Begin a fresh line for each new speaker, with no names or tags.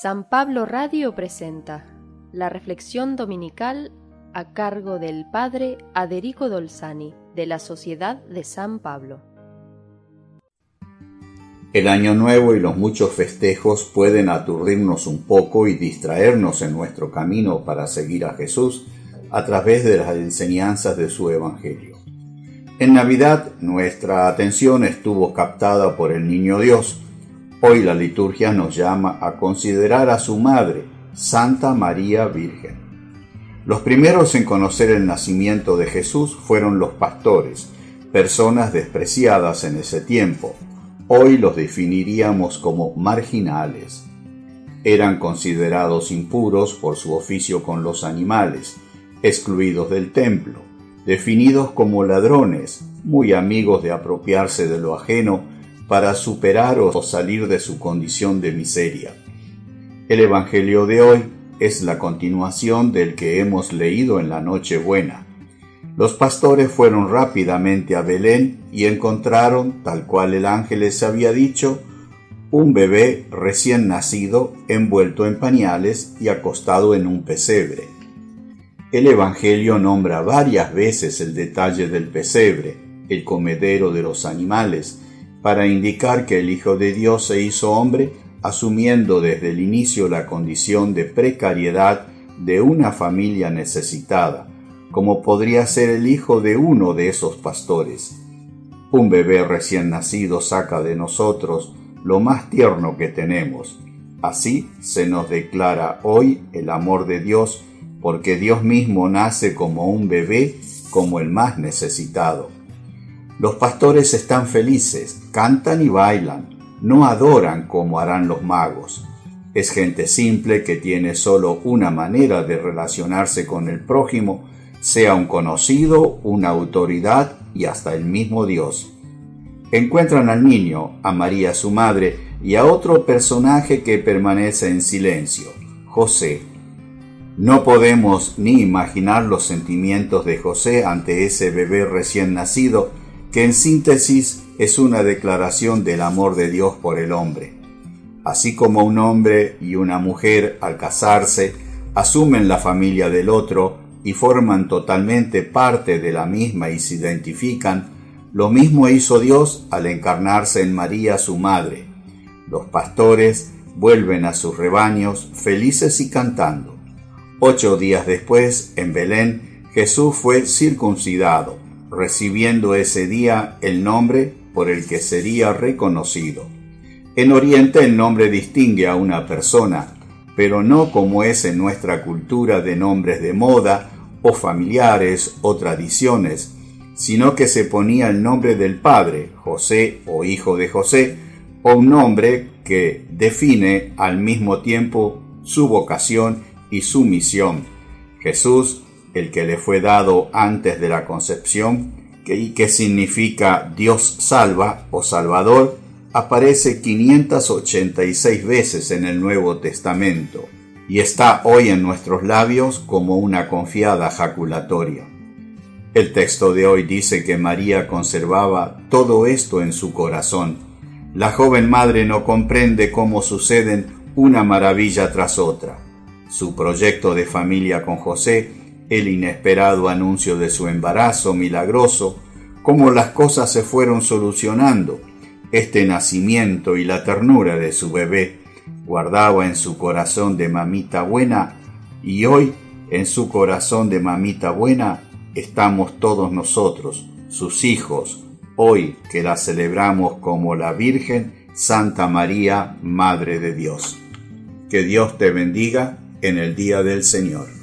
San Pablo Radio presenta la reflexión dominical a cargo del Padre Aderico Dolzani de la Sociedad de San Pablo.
El Año Nuevo y los muchos festejos pueden aturdirnos un poco y distraernos en nuestro camino para seguir a Jesús a través de las enseñanzas de su Evangelio. En Navidad nuestra atención estuvo captada por el Niño Dios, Hoy la liturgia nos llama a considerar a su madre, Santa María Virgen. Los primeros en conocer el nacimiento de Jesús fueron los pastores, personas despreciadas en ese tiempo. Hoy los definiríamos como marginales. Eran considerados impuros por su oficio con los animales, excluidos del templo, definidos como ladrones, muy amigos de apropiarse de lo ajeno para superar o salir de su condición de miseria. El Evangelio de hoy es la continuación del que hemos leído en la Nochebuena. Los pastores fueron rápidamente a Belén y encontraron, tal cual el ángel les había dicho, un bebé recién nacido envuelto en pañales y acostado en un pesebre. El Evangelio nombra varias veces el detalle del pesebre, el comedero de los animales, para indicar que el Hijo de Dios se hizo hombre asumiendo desde el inicio la condición de precariedad de una familia necesitada, como podría ser el hijo de uno de esos pastores. Un bebé recién nacido saca de nosotros lo más tierno que tenemos. Así se nos declara hoy el amor de Dios, porque Dios mismo nace como un bebé, como el más necesitado. Los pastores están felices, cantan y bailan, no adoran como harán los magos. Es gente simple que tiene solo una manera de relacionarse con el prójimo, sea un conocido, una autoridad y hasta el mismo Dios. Encuentran al niño, a María su madre y a otro personaje que permanece en silencio, José. No podemos ni imaginar los sentimientos de José ante ese bebé recién nacido que en síntesis es una declaración del amor de Dios por el hombre. Así como un hombre y una mujer al casarse asumen la familia del otro y forman totalmente parte de la misma y se identifican, lo mismo hizo Dios al encarnarse en María su madre. Los pastores vuelven a sus rebaños felices y cantando. Ocho días después, en Belén, Jesús fue circuncidado recibiendo ese día el nombre por el que sería reconocido. En Oriente el nombre distingue a una persona, pero no como es en nuestra cultura de nombres de moda o familiares o tradiciones, sino que se ponía el nombre del padre, José o hijo de José, o un nombre que define al mismo tiempo su vocación y su misión. Jesús el que le fue dado antes de la concepción, y que significa Dios salva o Salvador, aparece 586 veces en el Nuevo Testamento y está hoy en nuestros labios como una confiada jaculatoria. El texto de hoy dice que María conservaba todo esto en su corazón. La joven madre no comprende cómo suceden una maravilla tras otra. Su proyecto de familia con José el inesperado anuncio de su embarazo milagroso, cómo las cosas se fueron solucionando, este nacimiento y la ternura de su bebé guardaba en su corazón de mamita buena y hoy en su corazón de mamita buena estamos todos nosotros, sus hijos, hoy que la celebramos como la Virgen Santa María, Madre de Dios. Que Dios te bendiga en el día del Señor.